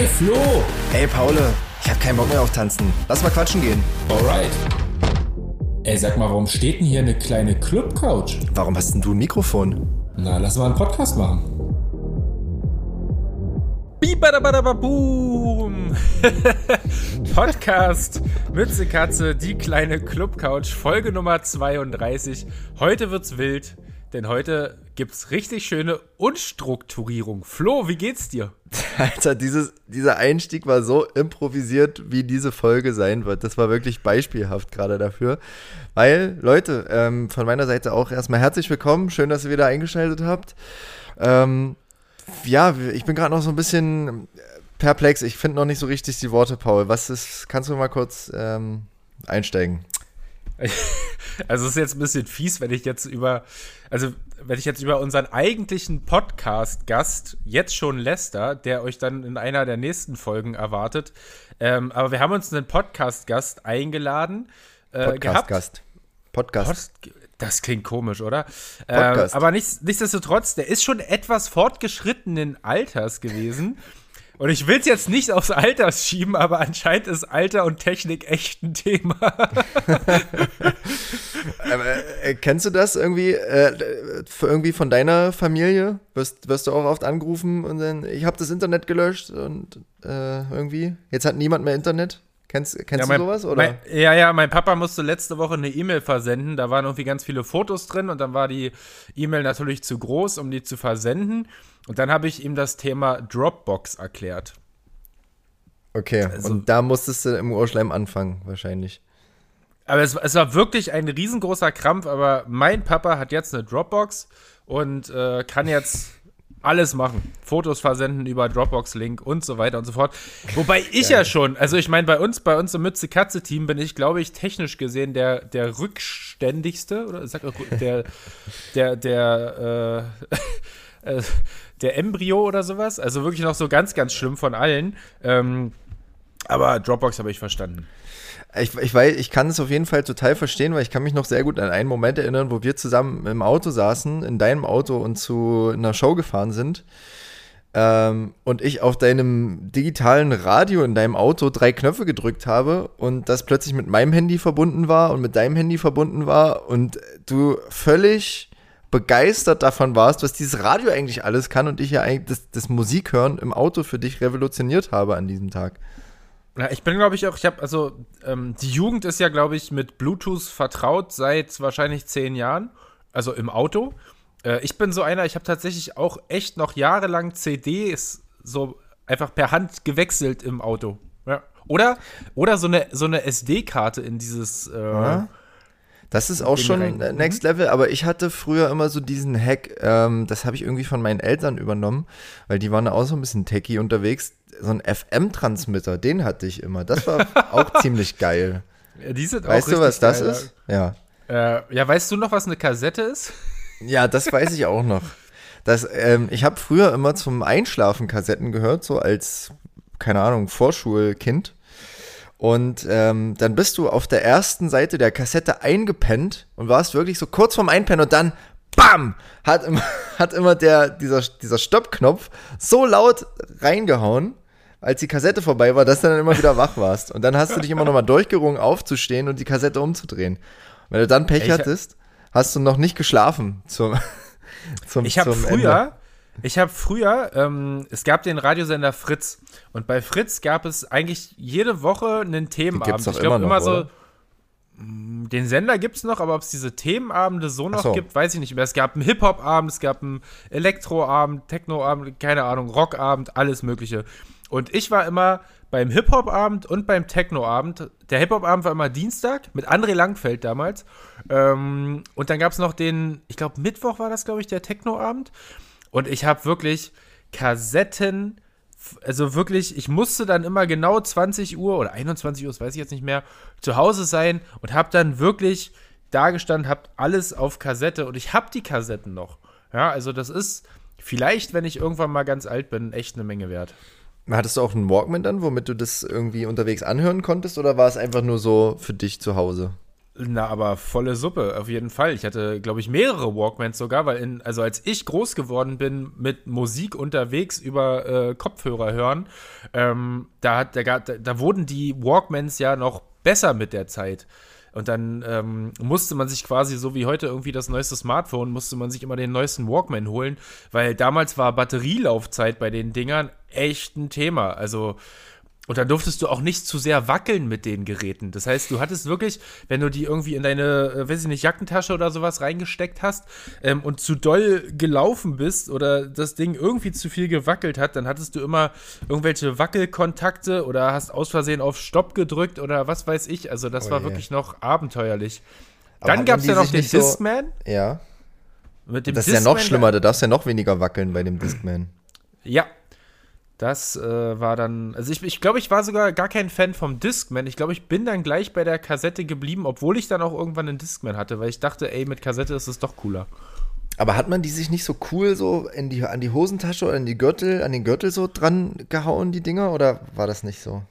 Hey Flo! Ey Paul, ich hab keinen Bock mehr auf Tanzen. Lass mal quatschen gehen. Alright. Ey, sag mal, warum steht denn hier eine kleine Club-Couch? Warum hast denn du ein Mikrofon? Na, lass mal einen Podcast machen. Bibadabadababoom! Podcast Mütze Katze, die kleine Clubcouch, Folge Nummer 32. Heute wird's wild, denn heute gibt's richtig schöne Unstrukturierung. Flo, wie geht's dir? Alter, dieses, dieser Einstieg war so improvisiert, wie diese Folge sein wird. Das war wirklich beispielhaft gerade dafür. Weil, Leute, ähm, von meiner Seite auch erstmal herzlich willkommen. Schön, dass ihr wieder eingeschaltet habt. Ähm, ja, ich bin gerade noch so ein bisschen perplex. Ich finde noch nicht so richtig die Worte, Paul. Was ist, kannst du mal kurz ähm, einsteigen? Also es ist jetzt ein bisschen fies, wenn ich jetzt über, also wenn ich jetzt über unseren eigentlichen Podcast-Gast, jetzt schon Lester, der euch dann in einer der nächsten Folgen erwartet, ähm, aber wir haben uns einen Podcast-Gast eingeladen. Äh, Podcast-Gast. Podcast. Pod das klingt komisch, oder? Ähm, aber nicht, nichtsdestotrotz, der ist schon etwas fortgeschrittenen Alters gewesen. Und ich will es jetzt nicht aufs Alter schieben, aber anscheinend ist Alter und Technik echt ein Thema. äh, kennst du das irgendwie, äh, irgendwie von deiner Familie? Wirst, wirst du auch oft angerufen und dann, ich habe das Internet gelöscht und äh, irgendwie, jetzt hat niemand mehr Internet? Kennst, kennst ja, mein, du sowas? Oder? Mein, ja, ja, mein Papa musste letzte Woche eine E-Mail versenden. Da waren irgendwie ganz viele Fotos drin und dann war die E-Mail natürlich zu groß, um die zu versenden. Und dann habe ich ihm das Thema Dropbox erklärt. Okay, also, und da musstest du im Ohrschleim anfangen, wahrscheinlich. Aber es, es, war wirklich ein riesengroßer Krampf, aber mein Papa hat jetzt eine Dropbox und äh, kann jetzt alles machen. Fotos versenden über Dropbox-Link und so weiter und so fort. Wobei ich ja, schon, also ich meine, bei uns, bei uns im Mütze-Katze-Team bin ich, glaube ich, technisch gesehen der, der rückständigste, oder sag der, der, der, äh, äh der Embryo oder sowas. Also wirklich noch so ganz, ganz schlimm von allen. Ähm, aber Dropbox habe ich verstanden. Ich, ich, weiß, ich kann es auf jeden Fall total verstehen, weil ich kann mich noch sehr gut an einen Moment erinnern, wo wir zusammen im Auto saßen, in deinem Auto und zu einer Show gefahren sind. Ähm, und ich auf deinem digitalen Radio in deinem Auto drei Knöpfe gedrückt habe und das plötzlich mit meinem Handy verbunden war und mit deinem Handy verbunden war und du völlig begeistert davon warst, was dieses Radio eigentlich alles kann und ich ja eigentlich das, das Musikhören im Auto für dich revolutioniert habe an diesem Tag. Ja, ich bin, glaube ich, auch, ich habe, also, ähm, die Jugend ist ja, glaube ich, mit Bluetooth vertraut seit wahrscheinlich zehn Jahren, also im Auto. Äh, ich bin so einer, ich habe tatsächlich auch echt noch jahrelang CDs so einfach per Hand gewechselt im Auto. Ja. Oder, oder so eine, so eine SD-Karte in dieses. Äh, ja. Das ist auch schon. Mhm. Next Level, aber ich hatte früher immer so diesen Hack, ähm, das habe ich irgendwie von meinen Eltern übernommen, weil die waren auch so ein bisschen techy unterwegs. So ein FM-Transmitter, den hatte ich immer. Das war auch ziemlich geil. Ja, weißt du, was das geil, ist? Ja. Äh, ja, weißt du noch, was eine Kassette ist? Ja, das weiß ich auch noch. Das, ähm, ich habe früher immer zum Einschlafen Kassetten gehört, so als, keine Ahnung, Vorschulkind. Und ähm, dann bist du auf der ersten Seite der Kassette eingepennt und warst wirklich so kurz vorm Einpennen und dann BAM! Hat immer, hat immer der, dieser, dieser Stoppknopf so laut reingehauen, als die Kassette vorbei war, dass du dann immer wieder wach warst. Und dann hast du dich immer nochmal durchgerungen, aufzustehen und die Kassette umzudrehen. Wenn du dann Pech ich hattest, hast du noch nicht geschlafen zum, zum Ich habe früher, Ende. Ich habe früher, ähm, es gab den Radiosender Fritz und bei Fritz gab es eigentlich jede Woche einen Themenabend. ich glaube immer, immer so. Mm, den Sender gibt es noch, aber ob es diese Themenabende so noch so. gibt, weiß ich nicht mehr. Es gab einen Hip-Hop-Abend, es gab einen Elektro-Abend, Techno-Abend, keine Ahnung, Rock-Abend, alles Mögliche. Und ich war immer beim Hip-Hop-Abend und beim Techno-Abend. Der Hip-Hop-Abend war immer Dienstag mit André Langfeld damals. Ähm, und dann gab es noch den, ich glaube, Mittwoch war das, glaube ich, der Techno-Abend. Und ich habe wirklich Kassetten, also wirklich, ich musste dann immer genau 20 Uhr oder 21 Uhr, das weiß ich jetzt nicht mehr, zu Hause sein und habe dann wirklich da gestanden, habe alles auf Kassette und ich habe die Kassetten noch. Ja, also das ist vielleicht, wenn ich irgendwann mal ganz alt bin, echt eine Menge wert. Hattest du auch einen Walkman dann, womit du das irgendwie unterwegs anhören konntest oder war es einfach nur so für dich zu Hause? Na, aber volle Suppe, auf jeden Fall. Ich hatte, glaube ich, mehrere Walkmans sogar, weil in, also als ich groß geworden bin mit Musik unterwegs über äh, Kopfhörer hören, ähm, da, hat, da, da wurden die Walkmans ja noch besser mit der Zeit. Und dann ähm, musste man sich quasi, so wie heute irgendwie das neueste Smartphone, musste man sich immer den neuesten Walkman holen, weil damals war Batterielaufzeit bei den Dingern echt ein Thema. Also und dann durftest du auch nicht zu sehr wackeln mit den Geräten. Das heißt, du hattest wirklich, wenn du die irgendwie in deine, äh, weiß ich nicht, Jackentasche oder sowas reingesteckt hast ähm, und zu doll gelaufen bist oder das Ding irgendwie zu viel gewackelt hat, dann hattest du immer irgendwelche Wackelkontakte oder hast aus Versehen auf Stopp gedrückt oder was weiß ich. Also das oh war wirklich noch abenteuerlich. Aber dann gab es ja noch den Discman. So, ja. das ist Discman ja noch schlimmer, da darfst ja noch weniger wackeln bei dem Discman. Ja, das äh, war dann, also ich, ich glaube, ich war sogar gar kein Fan vom Discman. Ich glaube, ich bin dann gleich bei der Kassette geblieben, obwohl ich dann auch irgendwann einen Discman hatte, weil ich dachte, ey, mit Kassette ist es doch cooler. Aber hat man die sich nicht so cool so in die, an die Hosentasche oder in die Gürtel, an den Gürtel so dran gehauen, die Dinger, oder war das nicht so?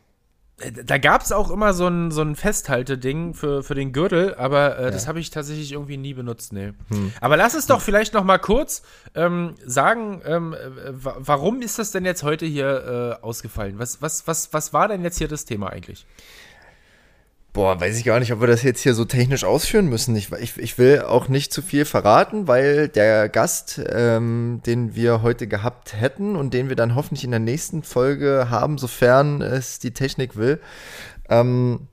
Da gab es auch immer so ein, so ein Festhalteding für, für den Gürtel, aber äh, ja. das habe ich tatsächlich irgendwie nie benutzt, nee. Hm. Aber lass es doch vielleicht noch mal kurz ähm, sagen, ähm, warum ist das denn jetzt heute hier äh, ausgefallen? Was, was, was, was war denn jetzt hier das Thema eigentlich? Boah, weiß ich gar nicht, ob wir das jetzt hier so technisch ausführen müssen. Ich, ich, ich will auch nicht zu viel verraten, weil der Gast, ähm, den wir heute gehabt hätten und den wir dann hoffentlich in der nächsten Folge haben, sofern es die Technik will, ähm,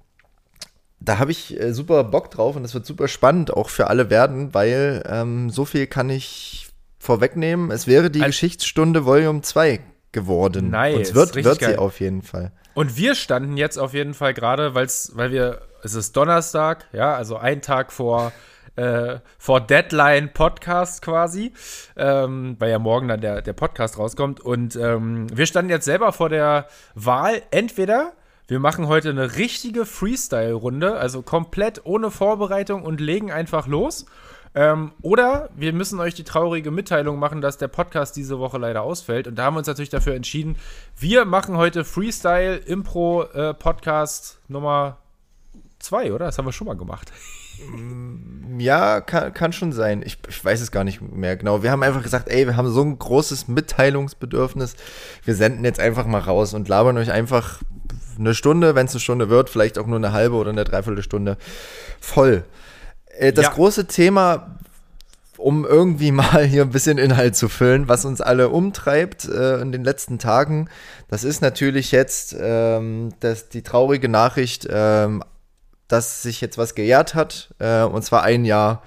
da habe ich äh, super Bock drauf und das wird super spannend auch für alle werden, weil ähm, so viel kann ich vorwegnehmen. Es wäre die Ein Geschichtsstunde Volume 2 geworden. Nice. Und es wird, wird sie auf jeden Fall. Und wir standen jetzt auf jeden Fall gerade, weil wir, es ist Donnerstag, ja, also ein Tag vor, äh, vor Deadline Podcast quasi, ähm, weil ja morgen dann der, der Podcast rauskommt. Und ähm, wir standen jetzt selber vor der Wahl, entweder wir machen heute eine richtige Freestyle-Runde, also komplett ohne Vorbereitung und legen einfach los. Ähm, oder wir müssen euch die traurige Mitteilung machen, dass der Podcast diese Woche leider ausfällt. Und da haben wir uns natürlich dafür entschieden, wir machen heute Freestyle Impro äh, Nummer zwei, oder? Das haben wir schon mal gemacht. Mm, ja, kann, kann schon sein. Ich, ich, weiß es gar nicht mehr genau. Wir haben einfach gesagt, ey, wir haben so ein großes Mitteilungsbedürfnis. Wir senden jetzt einfach mal raus und labern euch einfach eine Stunde, wenn es eine Stunde wird, vielleicht auch nur eine halbe oder eine Dreiviertelstunde voll. Äh, das ja. große Thema, um irgendwie mal hier ein bisschen Inhalt zu füllen, was uns alle umtreibt äh, in den letzten Tagen, das ist natürlich jetzt ähm, das, die traurige Nachricht, ähm, dass sich jetzt was gejährt hat, äh, und zwar ein Jahr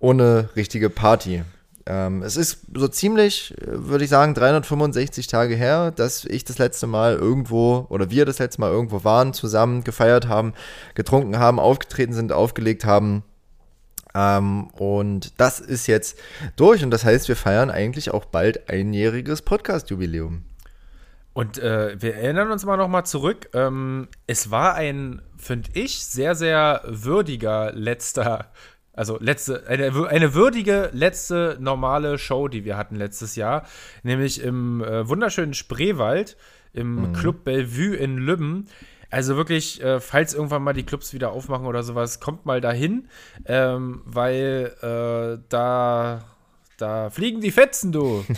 ohne richtige Party. Ähm, es ist so ziemlich, würde ich sagen, 365 Tage her, dass ich das letzte Mal irgendwo oder wir das letzte Mal irgendwo waren, zusammen gefeiert haben, getrunken haben, aufgetreten sind, aufgelegt haben ähm, und das ist jetzt durch und das heißt, wir feiern eigentlich auch bald einjähriges Podcast-Jubiläum. Und äh, wir erinnern uns mal nochmal zurück. Ähm, es war ein, finde ich, sehr, sehr würdiger letzter, also letzte, eine, eine würdige letzte normale Show, die wir hatten letztes Jahr, nämlich im äh, wunderschönen Spreewald im mhm. Club Bellevue in Lübben. Also wirklich, äh, falls irgendwann mal die Clubs wieder aufmachen oder sowas, kommt mal dahin, ähm, weil äh, da, da fliegen die Fetzen, du.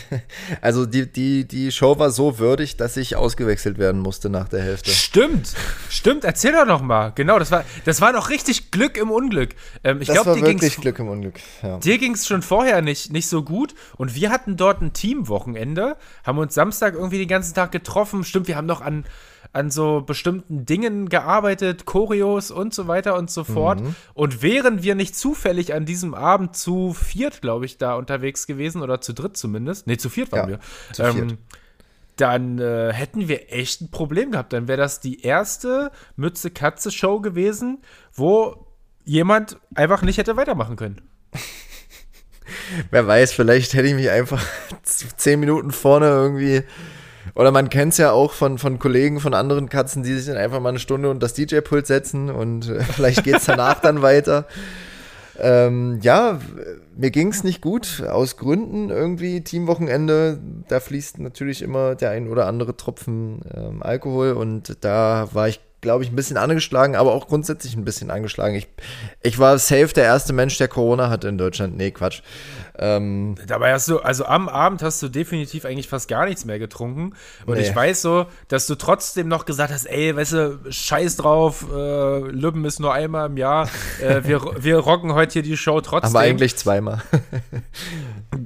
Also die, die, die Show war so würdig, dass ich ausgewechselt werden musste nach der Hälfte. Stimmt, stimmt, erzähl doch noch mal. Genau, das war, das war doch richtig Glück im Unglück. Ähm, ich das glaub, war wirklich Glück im Unglück, ja. Dir ging es schon vorher nicht, nicht so gut und wir hatten dort ein Teamwochenende, haben uns Samstag irgendwie den ganzen Tag getroffen. Stimmt, wir haben noch an an so bestimmten Dingen gearbeitet, Choreos und so weiter und so fort. Mhm. Und wären wir nicht zufällig an diesem Abend zu viert, glaube ich, da unterwegs gewesen oder zu dritt zumindest, nee, zu viert waren ja, wir, zu viert. Ähm, dann äh, hätten wir echt ein Problem gehabt. Dann wäre das die erste Mütze-Katze-Show gewesen, wo jemand einfach nicht hätte weitermachen können. Wer weiß, vielleicht hätte ich mich einfach zehn Minuten vorne irgendwie oder man kennt es ja auch von, von Kollegen von anderen Katzen, die sich dann einfach mal eine Stunde unter das DJ-Pult setzen und äh, vielleicht geht es danach dann weiter. Ähm, ja, mir ging es nicht gut, aus Gründen irgendwie. Teamwochenende, da fließt natürlich immer der ein oder andere Tropfen ähm, Alkohol und da war ich glaube ich, ein bisschen angeschlagen, aber auch grundsätzlich ein bisschen angeschlagen. Ich, ich war safe der erste Mensch, der Corona hatte in Deutschland. Nee, Quatsch. Ähm, Dabei hast du, also am Abend hast du definitiv eigentlich fast gar nichts mehr getrunken. Und nee. ich weiß so, dass du trotzdem noch gesagt hast, ey, weißt du, scheiß drauf, äh, Lübben ist nur einmal im Jahr. Äh, wir, wir rocken heute hier die Show trotzdem. Aber eigentlich zweimal.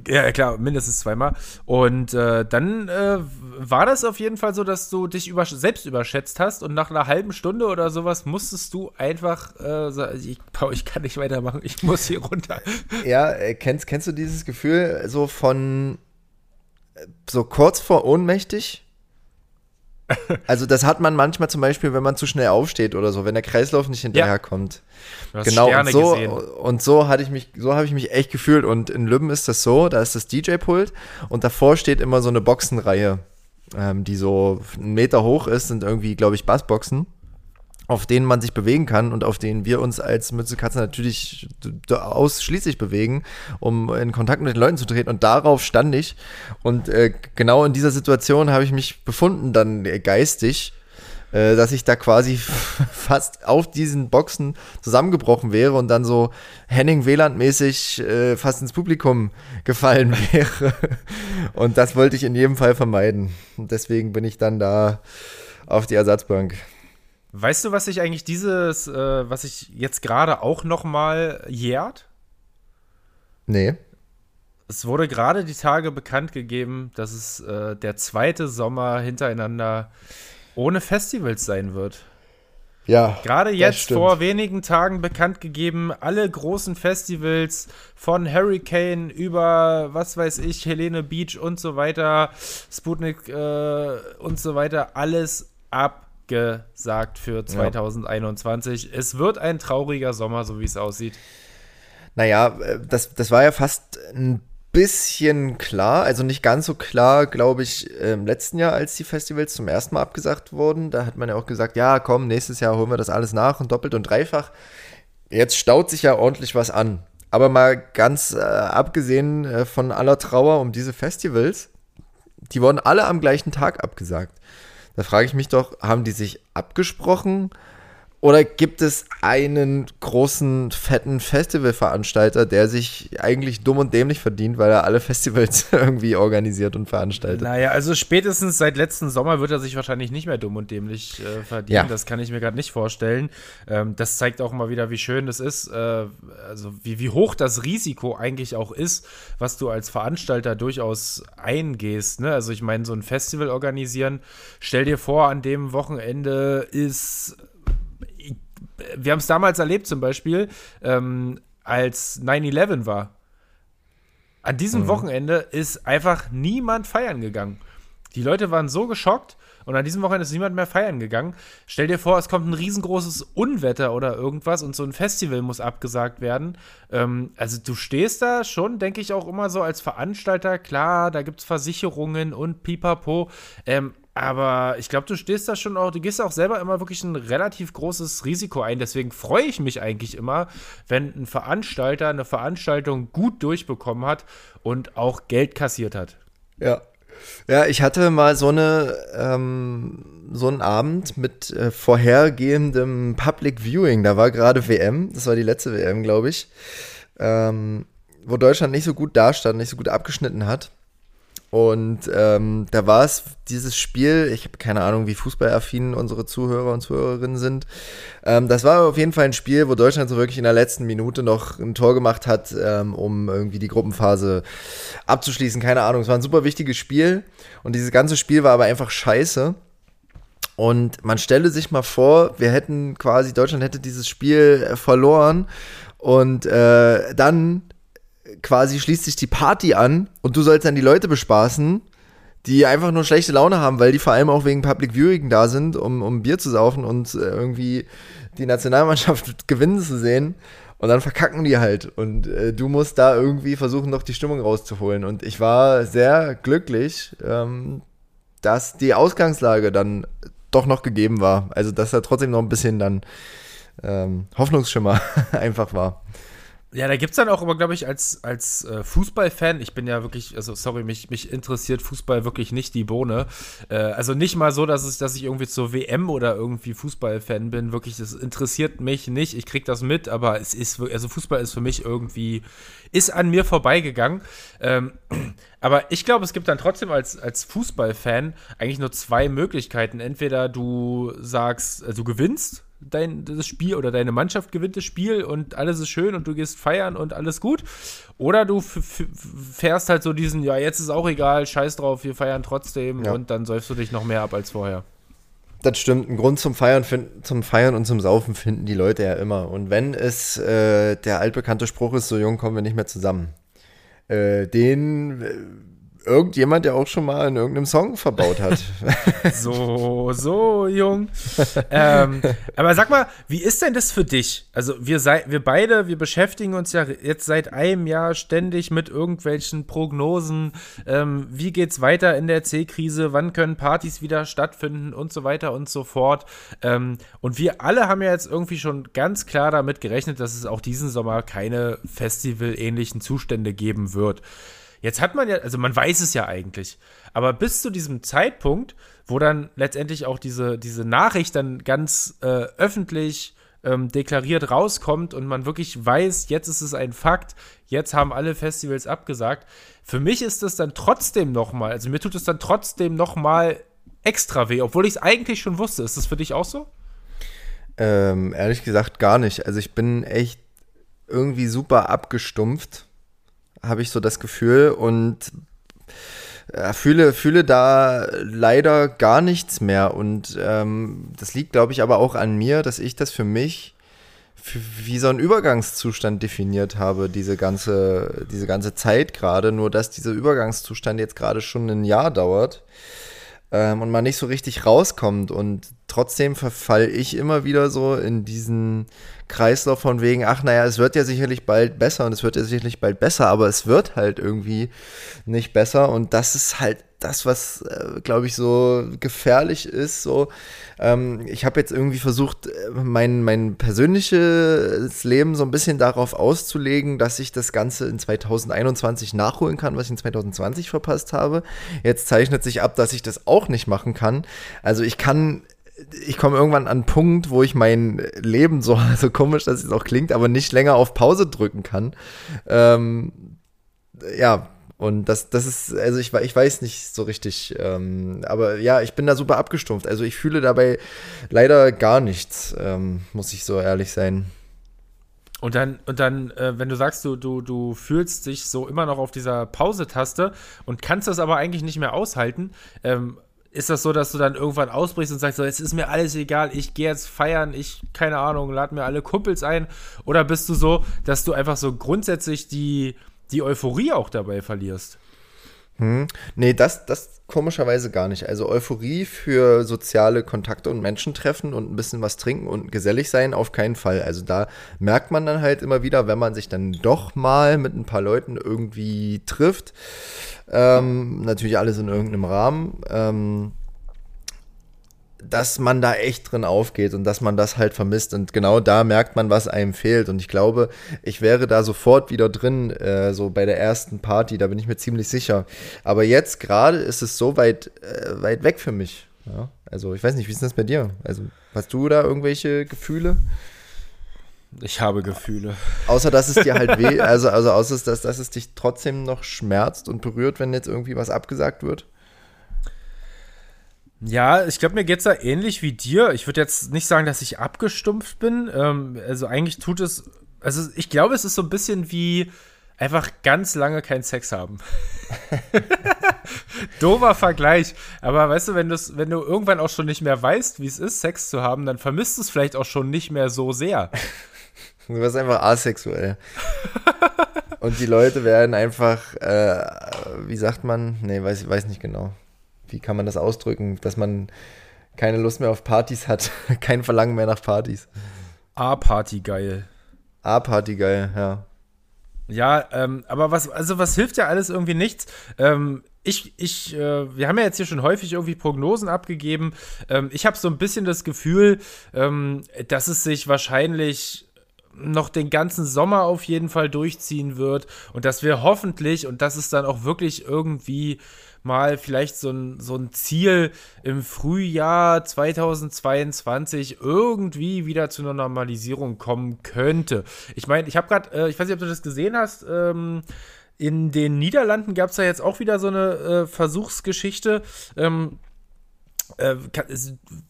ja, klar, mindestens zweimal. Und äh, dann äh, war das auf jeden Fall so, dass du dich über, selbst überschätzt hast und nach einer halben Stunde oder sowas musstest du einfach äh, sagen, ich, ich kann nicht weitermachen, ich muss hier runter. Ja, äh, kennst, kennst du dieses Gefühl so von so kurz vor ohnmächtig? Also das hat man manchmal zum Beispiel, wenn man zu schnell aufsteht oder so, wenn der Kreislauf nicht hinterherkommt. Ja. Genau Sterne und so gesehen. und so hatte ich mich, so habe ich mich echt gefühlt. Und in Lübben ist das so, da ist das DJ-Pult und davor steht immer so eine Boxenreihe, ähm, die so einen Meter hoch ist, sind irgendwie, glaube ich, Bassboxen auf denen man sich bewegen kann und auf denen wir uns als Mütze Katze natürlich ausschließlich bewegen, um in Kontakt mit den Leuten zu treten. Und darauf stand ich. Und äh, genau in dieser Situation habe ich mich befunden, dann geistig, äh, dass ich da quasi fast auf diesen Boxen zusammengebrochen wäre und dann so Henning Wieland-mäßig äh, fast ins Publikum gefallen wäre. Und das wollte ich in jedem Fall vermeiden. Und deswegen bin ich dann da auf die Ersatzbank. Weißt du, was sich eigentlich dieses, äh, was sich jetzt gerade auch noch mal jährt? Nee. Es wurde gerade die Tage bekannt gegeben, dass es äh, der zweite Sommer hintereinander ohne Festivals sein wird. Ja. Gerade jetzt vor wenigen Tagen bekannt gegeben, alle großen Festivals von Hurricane über, was weiß ich, Helene Beach und so weiter, Sputnik äh, und so weiter, alles ab gesagt für 2021. Ja. Es wird ein trauriger Sommer, so wie es aussieht. Naja, äh, das, das war ja fast ein bisschen klar, also nicht ganz so klar, glaube ich, im letzten Jahr, als die Festivals zum ersten Mal abgesagt wurden. Da hat man ja auch gesagt, ja, komm, nächstes Jahr holen wir das alles nach und doppelt und dreifach. Jetzt staut sich ja ordentlich was an. Aber mal ganz äh, abgesehen äh, von aller Trauer um diese Festivals, die wurden alle am gleichen Tag abgesagt. Da frage ich mich doch, haben die sich abgesprochen? Oder gibt es einen großen, fetten Festivalveranstalter, der sich eigentlich dumm und dämlich verdient, weil er alle Festivals irgendwie organisiert und veranstaltet? Naja, also spätestens seit letzten Sommer wird er sich wahrscheinlich nicht mehr dumm und dämlich äh, verdienen. Ja. Das kann ich mir gerade nicht vorstellen. Ähm, das zeigt auch mal wieder, wie schön das ist, äh, also wie, wie hoch das Risiko eigentlich auch ist, was du als Veranstalter durchaus eingehst. Ne? Also ich meine, so ein Festival organisieren, stell dir vor, an dem Wochenende ist wir haben es damals erlebt, zum Beispiel, ähm, als 9-11 war. An diesem mhm. Wochenende ist einfach niemand feiern gegangen. Die Leute waren so geschockt und an diesem Wochenende ist niemand mehr feiern gegangen. Stell dir vor, es kommt ein riesengroßes Unwetter oder irgendwas und so ein Festival muss abgesagt werden. Ähm, also du stehst da schon, denke ich, auch immer so als Veranstalter. Klar, da gibt es Versicherungen und pipapo. Ähm, aber ich glaube, du stehst da schon auch, du gehst auch selber immer wirklich ein relativ großes Risiko ein. Deswegen freue ich mich eigentlich immer, wenn ein Veranstalter eine Veranstaltung gut durchbekommen hat und auch Geld kassiert hat. Ja. Ja, ich hatte mal so eine ähm, so einen Abend mit äh, vorhergehendem Public Viewing. Da war gerade WM, das war die letzte WM, glaube ich, ähm, wo Deutschland nicht so gut dastand, nicht so gut abgeschnitten hat. Und ähm, da war es dieses Spiel, ich habe keine Ahnung, wie fußballaffin unsere Zuhörer und Zuhörerinnen sind. Ähm, das war auf jeden Fall ein Spiel, wo Deutschland so wirklich in der letzten Minute noch ein Tor gemacht hat, ähm, um irgendwie die Gruppenphase abzuschließen. Keine Ahnung, es war ein super wichtiges Spiel. Und dieses ganze Spiel war aber einfach scheiße. Und man stelle sich mal vor, wir hätten quasi, Deutschland hätte dieses Spiel äh, verloren. Und äh, dann quasi schließt sich die Party an und du sollst dann die Leute bespaßen, die einfach nur schlechte Laune haben, weil die vor allem auch wegen Public Viewing da sind, um, um Bier zu saufen und äh, irgendwie die Nationalmannschaft gewinnen zu sehen. Und dann verkacken die halt. Und äh, du musst da irgendwie versuchen, noch die Stimmung rauszuholen. Und ich war sehr glücklich, ähm, dass die Ausgangslage dann doch noch gegeben war. Also, dass da trotzdem noch ein bisschen dann ähm, Hoffnungsschimmer einfach war. Ja, da gibt es dann auch aber, glaube ich, als, als äh, Fußballfan, ich bin ja wirklich, also sorry, mich, mich interessiert Fußball wirklich nicht die Bohne. Äh, also nicht mal so, dass, es, dass ich irgendwie zur WM oder irgendwie Fußballfan bin. Wirklich, das interessiert mich nicht. Ich krieg das mit, aber es ist, also Fußball ist für mich irgendwie, ist an mir vorbeigegangen. Ähm, aber ich glaube, es gibt dann trotzdem als, als Fußballfan eigentlich nur zwei Möglichkeiten. Entweder du sagst, also du gewinnst dein das Spiel oder deine Mannschaft gewinnt das Spiel und alles ist schön und du gehst feiern und alles gut. Oder du fährst halt so diesen, ja, jetzt ist auch egal, scheiß drauf, wir feiern trotzdem ja. und dann säufst du dich noch mehr ab als vorher. Das stimmt. Ein Grund zum Feiern, zum Feiern und zum Saufen finden die Leute ja immer. Und wenn es äh, der altbekannte Spruch ist, so jung kommen wir nicht mehr zusammen, äh, den äh, irgendjemand ja auch schon mal in irgendeinem Song verbaut hat. so, so jung. ähm, aber sag mal, wie ist denn das für dich? Also wir, sei, wir beide, wir beschäftigen uns ja jetzt seit einem Jahr ständig mit irgendwelchen Prognosen. Ähm, wie geht's weiter in der C-Krise? Wann können Partys wieder stattfinden und so weiter und so fort? Ähm, und wir alle haben ja jetzt irgendwie schon ganz klar damit gerechnet, dass es auch diesen Sommer keine Festival-ähnlichen Zustände geben wird. Jetzt hat man ja, also man weiß es ja eigentlich, aber bis zu diesem Zeitpunkt, wo dann letztendlich auch diese, diese Nachricht dann ganz äh, öffentlich ähm, deklariert rauskommt und man wirklich weiß, jetzt ist es ein Fakt, jetzt haben alle Festivals abgesagt. Für mich ist das dann trotzdem nochmal, also mir tut es dann trotzdem nochmal extra weh, obwohl ich es eigentlich schon wusste. Ist das für dich auch so? Ähm, ehrlich gesagt gar nicht. Also ich bin echt irgendwie super abgestumpft habe ich so das Gefühl. Und äh, fühle, fühle da leider gar nichts mehr. Und ähm, das liegt, glaube ich, aber auch an mir, dass ich das für mich wie so einen Übergangszustand definiert habe, diese ganze, diese ganze Zeit gerade. Nur dass dieser Übergangszustand jetzt gerade schon ein Jahr dauert ähm, und man nicht so richtig rauskommt. Und trotzdem verfall ich immer wieder so in diesen Kreislauf von wegen, ach naja, es wird ja sicherlich bald besser und es wird ja sicherlich bald besser, aber es wird halt irgendwie nicht besser. Und das ist halt das, was, äh, glaube ich, so gefährlich ist. So, ähm, ich habe jetzt irgendwie versucht, äh, mein, mein persönliches Leben so ein bisschen darauf auszulegen, dass ich das Ganze in 2021 nachholen kann, was ich in 2020 verpasst habe. Jetzt zeichnet sich ab, dass ich das auch nicht machen kann. Also ich kann ich komme irgendwann an einen Punkt, wo ich mein Leben so, so komisch, dass es auch klingt, aber nicht länger auf Pause drücken kann. Ähm, ja, und das, das ist, also ich, ich weiß nicht so richtig, ähm, aber ja, ich bin da super abgestumpft. Also ich fühle dabei leider gar nichts, ähm, muss ich so ehrlich sein. Und dann, und dann, äh, wenn du sagst, du, du, du fühlst dich so immer noch auf dieser Pause-Taste und kannst das aber eigentlich nicht mehr aushalten, ähm, ist das so, dass du dann irgendwann ausbrichst und sagst, so, jetzt ist mir alles egal, ich gehe jetzt feiern, ich, keine Ahnung, lade mir alle Kumpels ein? Oder bist du so, dass du einfach so grundsätzlich die, die Euphorie auch dabei verlierst. Hm. Nee, das, das komischerweise gar nicht. Also Euphorie für soziale Kontakte und Menschen treffen und ein bisschen was trinken und gesellig sein auf keinen Fall. Also da merkt man dann halt immer wieder, wenn man sich dann doch mal mit ein paar Leuten irgendwie trifft, ähm, natürlich alles in irgendeinem Rahmen, ähm, dass man da echt drin aufgeht und dass man das halt vermisst. Und genau da merkt man, was einem fehlt. Und ich glaube, ich wäre da sofort wieder drin, äh, so bei der ersten Party, da bin ich mir ziemlich sicher. Aber jetzt gerade ist es so weit, äh, weit weg für mich. Ja? Also ich weiß nicht, wie ist das bei dir? Also hast du da irgendwelche Gefühle? Ich habe Gefühle. Außer dass es dir halt weh, also, also außer dass, dass es dich trotzdem noch schmerzt und berührt, wenn jetzt irgendwie was abgesagt wird? Ja, ich glaube, mir geht es da ähnlich wie dir. Ich würde jetzt nicht sagen, dass ich abgestumpft bin. Ähm, also eigentlich tut es, also ich glaube, es ist so ein bisschen wie einfach ganz lange keinen Sex haben. Dover Vergleich. Aber weißt du, wenn, wenn du irgendwann auch schon nicht mehr weißt, wie es ist, Sex zu haben, dann vermisst du es vielleicht auch schon nicht mehr so sehr. Du wirst einfach asexuell. Und die Leute werden einfach, äh, wie sagt man? Nee, weiß, weiß nicht genau wie kann man das ausdrücken, dass man keine Lust mehr auf Partys hat, kein Verlangen mehr nach Partys. A-Party geil. A-Party geil, ja. Ja, ähm, aber was, also was hilft ja alles irgendwie nichts. Ähm, ich, ich, äh, wir haben ja jetzt hier schon häufig irgendwie Prognosen abgegeben. Ähm, ich habe so ein bisschen das Gefühl, ähm, dass es sich wahrscheinlich noch den ganzen Sommer auf jeden Fall durchziehen wird und dass wir hoffentlich, und das ist dann auch wirklich irgendwie mal vielleicht so ein, so ein Ziel im Frühjahr 2022 irgendwie wieder zu einer Normalisierung kommen könnte. Ich meine, ich habe gerade, äh, ich weiß nicht, ob du das gesehen hast, ähm, in den Niederlanden gab es ja jetzt auch wieder so eine äh, Versuchsgeschichte. Ähm, äh,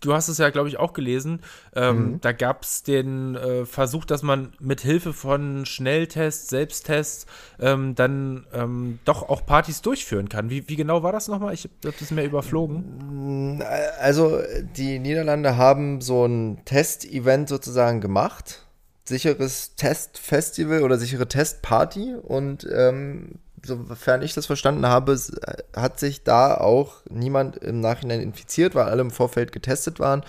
du hast es ja, glaube ich, auch gelesen. Ähm, mhm. Da gab es den äh, Versuch, dass man mit Hilfe von Schnelltests, Selbsttests ähm, dann ähm, doch auch Partys durchführen kann. Wie, wie genau war das nochmal? Ich habe das mir überflogen. Mm, also, die Niederlande haben so ein Test-Event sozusagen gemacht. Sicheres Testfestival oder sichere Testparty und ähm, sofern ich das verstanden habe, hat sich da auch niemand im Nachhinein infiziert, weil alle im Vorfeld getestet waren.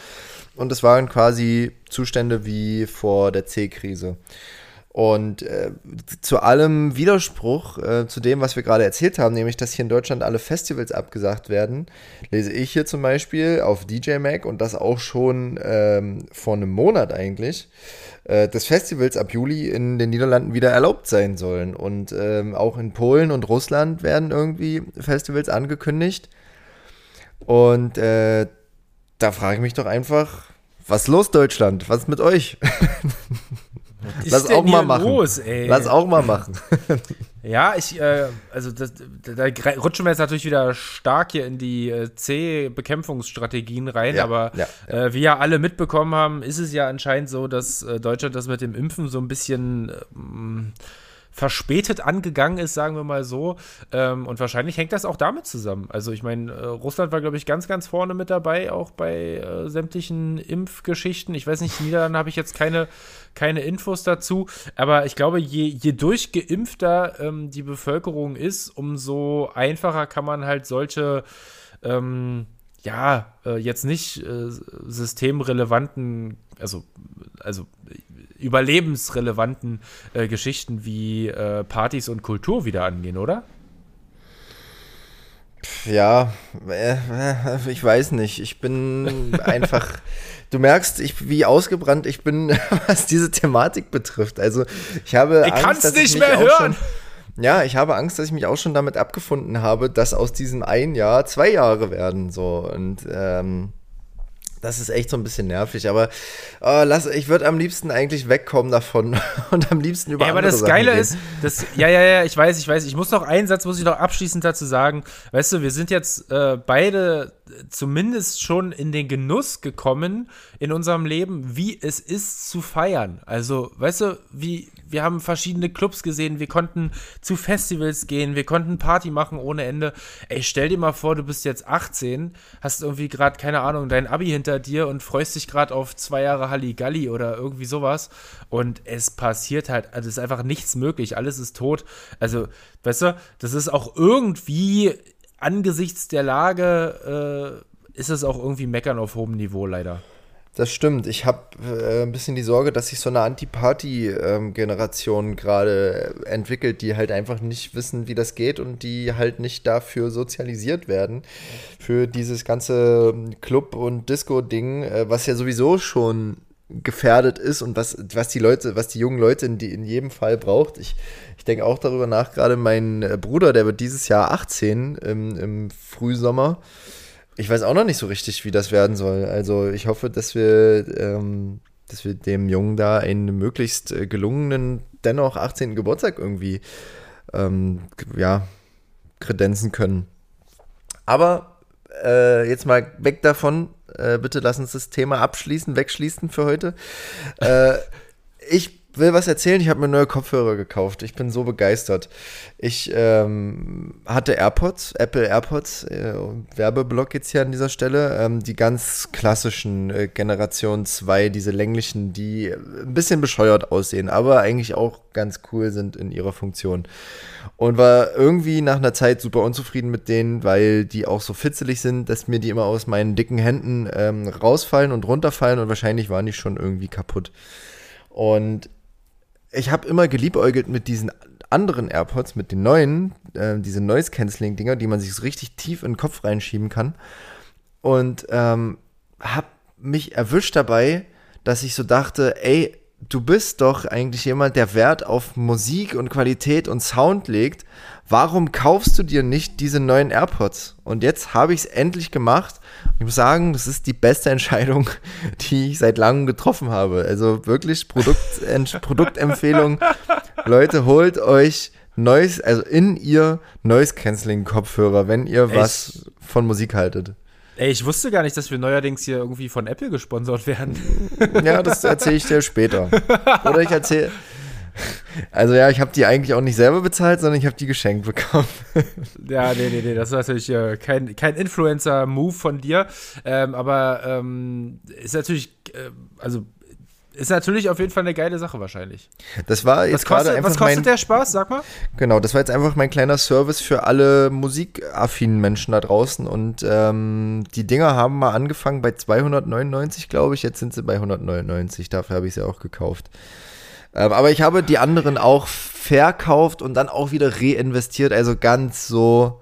Und es waren quasi Zustände wie vor der C-Krise. Und äh, zu allem Widerspruch äh, zu dem, was wir gerade erzählt haben, nämlich, dass hier in Deutschland alle Festivals abgesagt werden, lese ich hier zum Beispiel auf DJ Mac und das auch schon ähm, vor einem Monat eigentlich, äh, dass Festivals ab Juli in den Niederlanden wieder erlaubt sein sollen. Und ähm, auch in Polen und Russland werden irgendwie Festivals angekündigt. Und äh, da frage ich mich doch einfach, was ist los, Deutschland? Was ist mit euch? Lass auch mal machen. Los, Lass auch mal machen. ja, ich, äh, also das, da rutschen wir jetzt natürlich wieder stark hier in die äh, C-Bekämpfungsstrategien rein, ja, aber ja, ja. Äh, wie ja alle mitbekommen haben, ist es ja anscheinend so, dass äh, Deutschland das mit dem Impfen so ein bisschen ähm, verspätet angegangen ist, sagen wir mal so. Ähm, und wahrscheinlich hängt das auch damit zusammen. Also ich meine, äh, Russland war, glaube ich, ganz, ganz vorne mit dabei, auch bei äh, sämtlichen Impfgeschichten. Ich weiß nicht, Niederlande habe ich jetzt keine, keine Infos dazu. Aber ich glaube, je, je durchgeimpfter ähm, die Bevölkerung ist, umso einfacher kann man halt solche ähm, ja, äh, jetzt nicht äh, systemrelevanten, also, also überlebensrelevanten äh, Geschichten wie äh, Partys und Kultur wieder angehen, oder? Ja, äh, ich weiß nicht. Ich bin einfach. Du merkst, ich, wie ausgebrannt ich bin, was diese Thematik betrifft. Also ich habe. Ich kann es nicht mehr hören. Schon, ja, ich habe Angst, dass ich mich auch schon damit abgefunden habe, dass aus diesem ein Jahr zwei Jahre werden. So und ähm, das ist echt so ein bisschen nervig, aber oh, lass, ich würde am liebsten eigentlich wegkommen davon und am liebsten über ja, aber das Sachen Geile gehen. ist, das, ja, ja, ja, ich weiß, ich weiß, ich muss noch einen Satz, muss ich noch abschließend dazu sagen. Weißt du, wir sind jetzt äh, beide zumindest schon in den Genuss gekommen in unserem Leben, wie es ist zu feiern. Also, weißt du, wie, wir haben verschiedene Clubs gesehen, wir konnten zu Festivals gehen, wir konnten Party machen ohne Ende. Ey, stell dir mal vor, du bist jetzt 18, hast irgendwie gerade, keine Ahnung, dein Abi hinter dir und freust dich gerade auf zwei Jahre Halligalli oder irgendwie sowas. Und es passiert halt, also es ist einfach nichts möglich, alles ist tot. Also, weißt du, das ist auch irgendwie angesichts der Lage, äh, ist es auch irgendwie meckern auf hohem Niveau leider. Das stimmt. Ich habe äh, ein bisschen die Sorge, dass sich so eine Anti-Party-Generation ähm, gerade entwickelt, die halt einfach nicht wissen, wie das geht und die halt nicht dafür sozialisiert werden. Für dieses ganze Club- und Disco-Ding, äh, was ja sowieso schon gefährdet ist und was, was die Leute, was die jungen Leute in, die, in jedem Fall braucht. Ich, ich denke auch darüber nach, gerade mein äh, Bruder, der wird dieses Jahr 18 im, im Frühsommer. Ich weiß auch noch nicht so richtig, wie das werden soll. Also ich hoffe, dass wir, ähm, dass wir dem Jungen da einen möglichst äh, gelungenen, dennoch 18. Geburtstag irgendwie ähm, ja, kredenzen können. Aber äh, jetzt mal weg davon. Äh, bitte lass uns das Thema abschließen, wegschließen für heute. Äh, ich will was erzählen. Ich habe mir neue Kopfhörer gekauft. Ich bin so begeistert. Ich ähm, hatte AirPods, Apple AirPods, äh, Werbeblock jetzt hier an dieser Stelle. Ähm, die ganz klassischen äh, Generation 2, diese länglichen, die ein bisschen bescheuert aussehen, aber eigentlich auch ganz cool sind in ihrer Funktion. Und war irgendwie nach einer Zeit super unzufrieden mit denen, weil die auch so fitzelig sind, dass mir die immer aus meinen dicken Händen ähm, rausfallen und runterfallen und wahrscheinlich waren die schon irgendwie kaputt. Und ich habe immer geliebäugelt mit diesen anderen AirPods, mit den neuen, äh, diese Noise-Canceling-Dinger, die man sich so richtig tief in den Kopf reinschieben kann. Und ähm, habe mich erwischt dabei, dass ich so dachte, ey, du bist doch eigentlich jemand, der Wert auf Musik und Qualität und Sound legt. Warum kaufst du dir nicht diese neuen AirPods? Und jetzt habe ich es endlich gemacht. Ich muss sagen, das ist die beste Entscheidung, die ich seit langem getroffen habe. Also wirklich Produkt, Produktempfehlung. Leute, holt euch Neues, also in ihr Noise Canceling Kopfhörer, wenn ihr Echt? was von Musik haltet. Ey, ich wusste gar nicht, dass wir neuerdings hier irgendwie von Apple gesponsert werden. Ja, das erzähle ich dir später. Oder ich erzähle. Also ja, ich habe die eigentlich auch nicht selber bezahlt, sondern ich habe die geschenkt bekommen. Ja, nee, nee, nee, das ist natürlich äh, kein, kein Influencer-Move von dir. Ähm, aber ähm, ist natürlich, äh, also ist natürlich auf jeden Fall eine geile Sache wahrscheinlich. Das war jetzt gerade einfach Was kostet mein, der Spaß, sag mal? Genau, das war jetzt einfach mein kleiner Service für alle musikaffinen Menschen da draußen und ähm, die Dinger haben mal angefangen bei 299, glaube ich, jetzt sind sie bei 199, dafür habe ich sie auch gekauft. Ähm, aber ich habe die anderen auch verkauft und dann auch wieder reinvestiert, also ganz so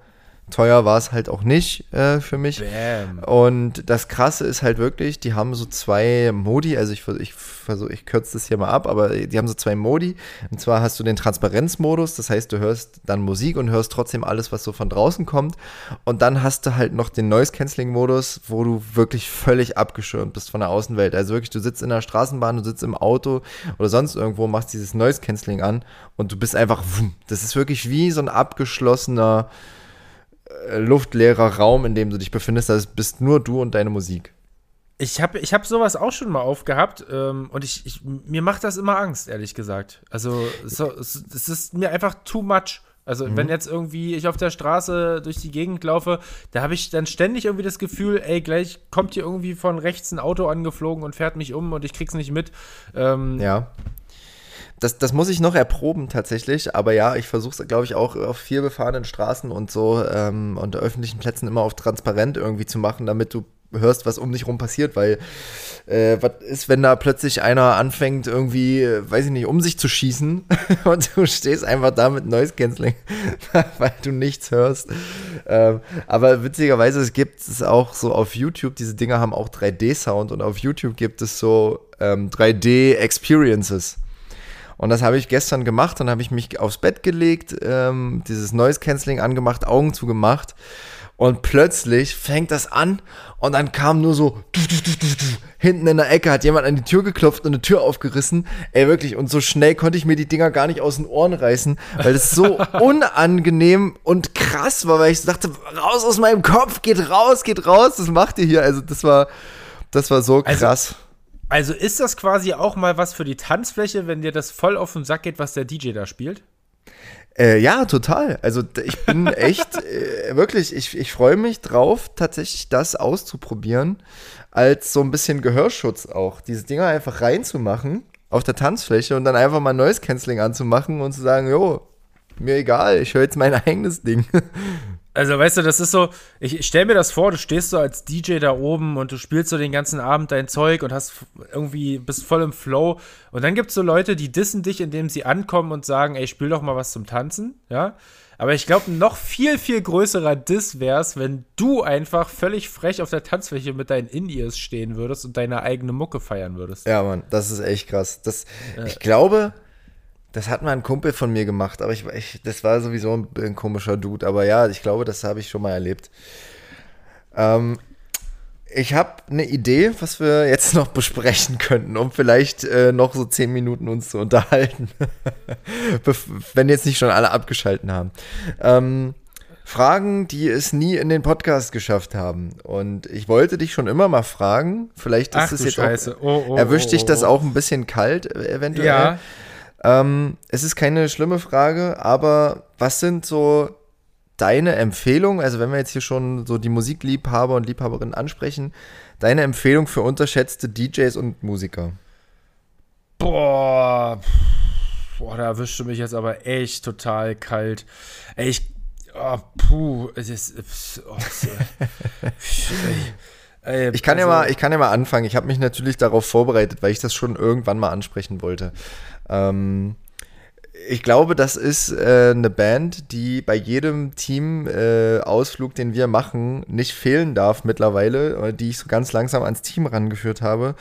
teuer war es halt auch nicht äh, für mich. Bam. Und das Krasse ist halt wirklich, die haben so zwei Modi, also ich, ich versuche, ich kürze das hier mal ab, aber die haben so zwei Modi. Und zwar hast du den Transparenzmodus, das heißt, du hörst dann Musik und hörst trotzdem alles, was so von draußen kommt. Und dann hast du halt noch den Noise-Canceling-Modus, wo du wirklich völlig abgeschirmt bist von der Außenwelt. Also wirklich, du sitzt in der Straßenbahn, du sitzt im Auto oder sonst irgendwo, machst dieses Noise-Canceling an und du bist einfach, das ist wirklich wie so ein abgeschlossener luftleerer Raum, in dem du dich befindest. Das bist nur du und deine Musik. Ich habe ich hab sowas auch schon mal aufgehabt ähm, und ich, ich, mir macht das immer Angst, ehrlich gesagt. Also so, es, es ist mir einfach too much. Also mhm. wenn jetzt irgendwie ich auf der Straße durch die Gegend laufe, da habe ich dann ständig irgendwie das Gefühl, ey, gleich kommt hier irgendwie von rechts ein Auto angeflogen und fährt mich um und ich krieg's nicht mit. Ähm, ja. Das, das muss ich noch erproben tatsächlich, aber ja, ich versuche es, glaube ich, auch auf viel befahrenen Straßen und so ähm, und öffentlichen Plätzen immer auf transparent irgendwie zu machen, damit du hörst, was um dich rum passiert, weil äh, was ist, wenn da plötzlich einer anfängt, irgendwie, weiß ich nicht, um sich zu schießen und du stehst einfach da mit Noise Cancelling, weil du nichts hörst. Ähm, aber witzigerweise, es gibt es auch so auf YouTube, diese Dinger haben auch 3D-Sound und auf YouTube gibt es so ähm, 3D-Experiences. Und das habe ich gestern gemacht. Dann habe ich mich aufs Bett gelegt, ähm, dieses Noise Cancelling angemacht, Augen zugemacht. Und plötzlich fängt das an und dann kam nur so du, du, du, hinten in der Ecke hat jemand an die Tür geklopft und eine Tür aufgerissen. Ey, wirklich. Und so schnell konnte ich mir die Dinger gar nicht aus den Ohren reißen, weil das so unangenehm und krass war, weil ich dachte, raus aus meinem Kopf, geht raus, geht raus, das macht ihr hier. Also das war, das war so also krass. Also also ist das quasi auch mal was für die Tanzfläche, wenn dir das voll auf den Sack geht, was der DJ da spielt? Äh, ja, total. Also ich bin echt, äh, wirklich, ich, ich freue mich drauf, tatsächlich das auszuprobieren, als so ein bisschen Gehörschutz auch. Diese Dinger einfach reinzumachen auf der Tanzfläche und dann einfach mal Noise Canceling anzumachen und zu sagen, jo, mir egal, ich höre jetzt mein eigenes Ding. Also, weißt du, das ist so, ich, ich stell mir das vor, du stehst so als DJ da oben und du spielst so den ganzen Abend dein Zeug und hast irgendwie, bist voll im Flow. Und dann gibt es so Leute, die dissen dich, indem sie ankommen und sagen, ey, spiel doch mal was zum Tanzen, ja. Aber ich glaube, ein noch viel, viel größerer Diss wär's, wenn du einfach völlig frech auf der Tanzfläche mit deinen In-Ears stehen würdest und deine eigene Mucke feiern würdest. Ja, Mann, das ist echt krass. Das, äh, ich glaube, das hat mal ein Kumpel von mir gemacht, aber ich, ich das war sowieso ein, ein, komischer Dude. Aber ja, ich glaube, das habe ich schon mal erlebt. Ähm, ich habe eine Idee, was wir jetzt noch besprechen könnten, um vielleicht äh, noch so zehn Minuten uns zu unterhalten. Wenn jetzt nicht schon alle abgeschalten haben. Ähm, Fragen, die es nie in den Podcast geschafft haben. Und ich wollte dich schon immer mal fragen, vielleicht ist es jetzt Scheiße. auch, oh, oh, erwischt dich das oh, oh. auch ein bisschen kalt, äh, eventuell. Ja. Ähm, es ist keine schlimme Frage, aber was sind so deine Empfehlungen, also wenn wir jetzt hier schon so die Musikliebhaber und Liebhaberinnen ansprechen, deine Empfehlung für unterschätzte DJs und Musiker? Boah, boah, da erwischte mich jetzt aber echt total kalt. Ey, ich, oh, puh, es ist, oh, so, ey, ich kann also, ja mal, ich kann ja mal anfangen. Ich habe mich natürlich darauf vorbereitet, weil ich das schon irgendwann mal ansprechen wollte. Ähm, ich glaube, das ist äh, eine Band, die bei jedem Team-Ausflug, äh, den wir machen, nicht fehlen darf mittlerweile, die ich so ganz langsam ans Team rangeführt habe.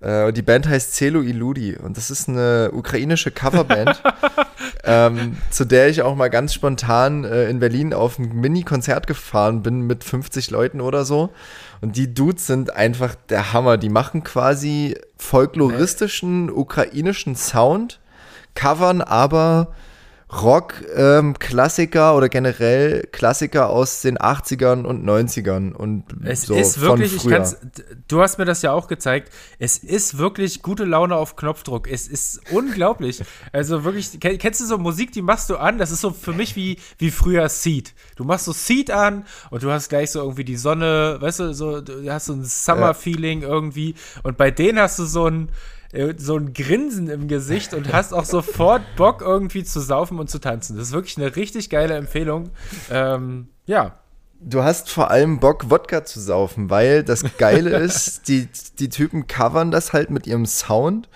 Äh, die Band heißt Celo Iludi und das ist eine ukrainische Coverband, ähm, zu der ich auch mal ganz spontan äh, in Berlin auf ein Mini-Konzert gefahren bin mit 50 Leuten oder so. Und die Dudes sind einfach der Hammer. Die machen quasi folkloristischen ukrainischen Sound, covern aber Rock-Klassiker ähm, oder generell Klassiker aus den 80ern und 90ern und es so ist wirklich, ich kann's, du hast mir das ja auch gezeigt, es ist wirklich gute Laune auf Knopfdruck. Es ist unglaublich. also wirklich, kennst du so Musik, die machst du an, das ist so für mich wie, wie früher Seed. Du machst so Seed an und du hast gleich so irgendwie die Sonne, weißt du, so, du hast so ein Summer-Feeling ja. irgendwie und bei denen hast du so ein so ein Grinsen im Gesicht und hast auch sofort Bock, irgendwie zu saufen und zu tanzen. Das ist wirklich eine richtig geile Empfehlung. Ähm, ja. Du hast vor allem Bock, Wodka zu saufen, weil das Geile ist, die, die Typen covern das halt mit ihrem Sound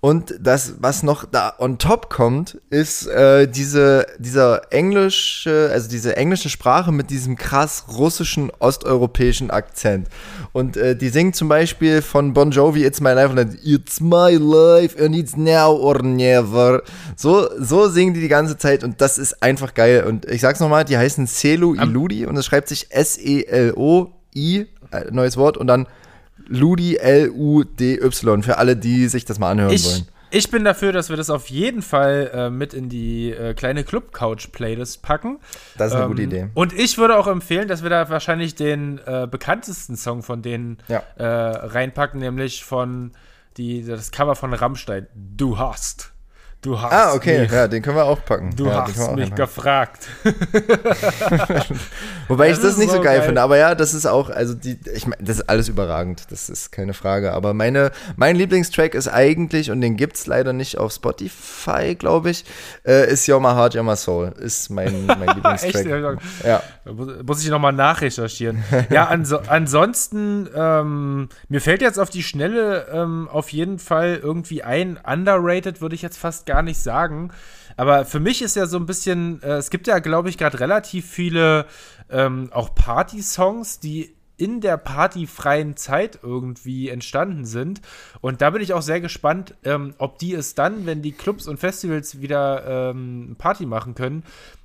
und das, was noch da on top kommt, ist äh, diese, dieser englische, also diese englische Sprache mit diesem krass russischen, osteuropäischen Akzent. Und äh, die singen zum Beispiel von Bon Jovi It's My Life und dann It's My Life and it's now or never. So, so singen die die ganze Zeit und das ist einfach geil. Und ich sag's nochmal, die heißen Celo Iludi und es schreibt sich S-E-L-O-I, äh, neues Wort, und dann Ludi, L-U-D-Y, für alle, die sich das mal anhören ich, wollen. Ich bin dafür, dass wir das auf jeden Fall äh, mit in die äh, kleine Club-Couch-Playlist packen. Das ist eine ähm, gute Idee. Und ich würde auch empfehlen, dass wir da wahrscheinlich den äh, bekanntesten Song von denen ja. Äh, reinpacken, nämlich von die, das Cover von Rammstein. Du hast. Du hast Ah, okay, mich, ja, den können wir auch packen. Du ja, hast mich gefragt. Wobei das ich das nicht so geil, geil, finde, aber ja, das ist auch, also die, ich meine, das ist alles überragend, das ist keine Frage. Aber meine, mein Lieblingstrack ist eigentlich, und den gibt es leider nicht auf Spotify, glaube ich, äh, ist You're My Heart, You're My Soul. Ist mein, mein Lieblingstrack. Echt? Ja. Muss ich nochmal nachrecherchieren. ja, anso ansonsten, ähm, mir fällt jetzt auf die Schnelle ähm, auf jeden Fall irgendwie ein, underrated würde ich jetzt fast gar nicht sagen. Aber für mich ist ja so ein bisschen, äh, es gibt ja, glaube ich, gerade relativ viele ähm, auch Party-Songs, die in der partyfreien Zeit irgendwie entstanden sind. Und da bin ich auch sehr gespannt, ähm, ob die es dann, wenn die Clubs und Festivals wieder ähm, Party machen können,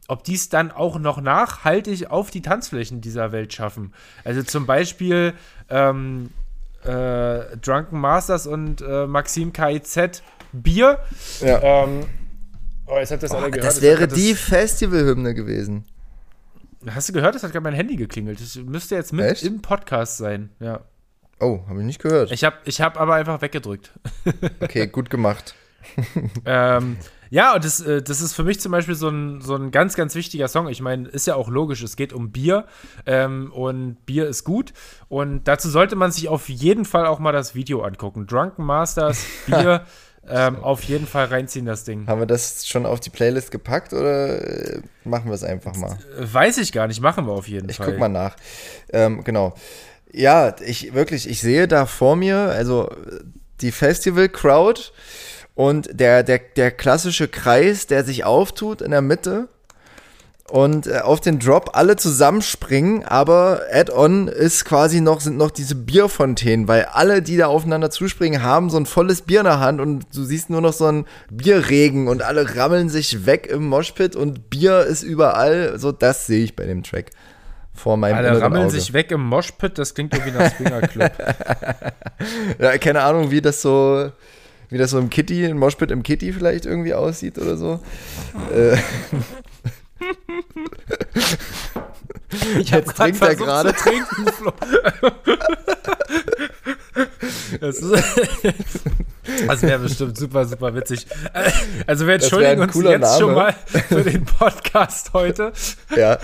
ob die es dann auch noch nachhaltig auf die Tanzflächen dieser Welt schaffen. Also zum Beispiel ähm, äh, Drunken Masters und äh, Maxim KIZ Bier. Ja. Ähm, oh, jetzt habt ihr das oh, alle gehört. Das wäre das die Festivalhymne gewesen. Hast du gehört? Das hat gerade mein Handy geklingelt. Das müsste jetzt mit Echt? im Podcast sein. Ja. Oh, habe ich nicht gehört. Ich habe ich hab aber einfach weggedrückt. okay, gut gemacht. ähm, ja, und das, äh, das ist für mich zum Beispiel so ein, so ein ganz, ganz wichtiger Song. Ich meine, ist ja auch logisch, es geht um Bier ähm, und Bier ist gut. Und dazu sollte man sich auf jeden Fall auch mal das Video angucken. Drunken Masters, Bier. Ähm, auf jeden Fall reinziehen, das Ding. Haben wir das schon auf die Playlist gepackt oder äh, machen wir es einfach mal? Weiß ich gar nicht, machen wir auf jeden ich Fall. Ich guck mal nach. Ähm, genau. Ja, ich wirklich, ich sehe da vor mir, also die Festival-Crowd und der, der, der klassische Kreis, der sich auftut in der Mitte und äh, auf den Drop alle zusammenspringen, aber Add-on ist quasi noch, sind noch diese Bierfontänen, weil alle, die da aufeinander zuspringen, haben so ein volles Bier in der Hand und du siehst nur noch so einen Bierregen und alle rammeln sich weg im Moshpit und Bier ist überall. So, das sehe ich bei dem Track. Vor meinem Alle rammeln Auge. sich weg im Moshpit, das klingt irgendwie nach Swinger Club. ja, keine Ahnung, wie das so wie das so im Kitty, im Moshpit im Kitty vielleicht irgendwie aussieht oder so. Äh. Ich Jetzt trinkt er gerade. trinken, das wäre bestimmt super, super witzig. Also wir entschuldigen uns jetzt Name. schon mal für den Podcast heute. Ja.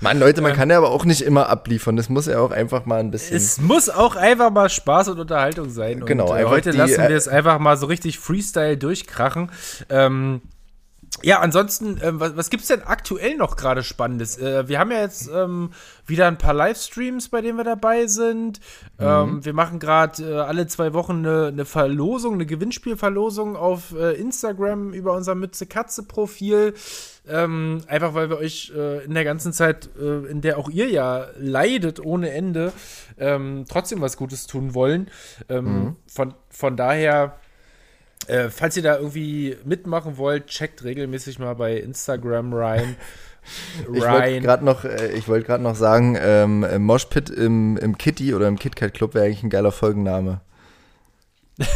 Mann, Leute, man ähm, kann ja aber auch nicht immer abliefern. Das muss ja auch einfach mal ein bisschen. Es muss auch einfach mal Spaß und Unterhaltung sein. Genau. Und, äh, heute die, lassen wir es einfach mal so richtig Freestyle durchkrachen. Ähm, ja, ansonsten, äh, was, was gibt es denn aktuell noch gerade Spannendes? Äh, wir haben ja jetzt ähm, wieder ein paar Livestreams, bei denen wir dabei sind. Mhm. Ähm, wir machen gerade äh, alle zwei Wochen eine, eine, Verlosung, eine Gewinnspielverlosung auf äh, Instagram über unser Mütze-Katze-Profil. Ähm, einfach weil wir euch äh, in der ganzen Zeit, äh, in der auch ihr ja leidet ohne Ende, ähm, trotzdem was Gutes tun wollen. Ähm, mhm. von, von daher äh, falls ihr da irgendwie mitmachen wollt, checkt regelmäßig mal bei Instagram rein. Ich wollte gerade noch, äh, wollt noch sagen, ähm, äh, Moshpit im, im Kitty oder im KitKat Club wäre eigentlich ein geiler Folgenname. ja,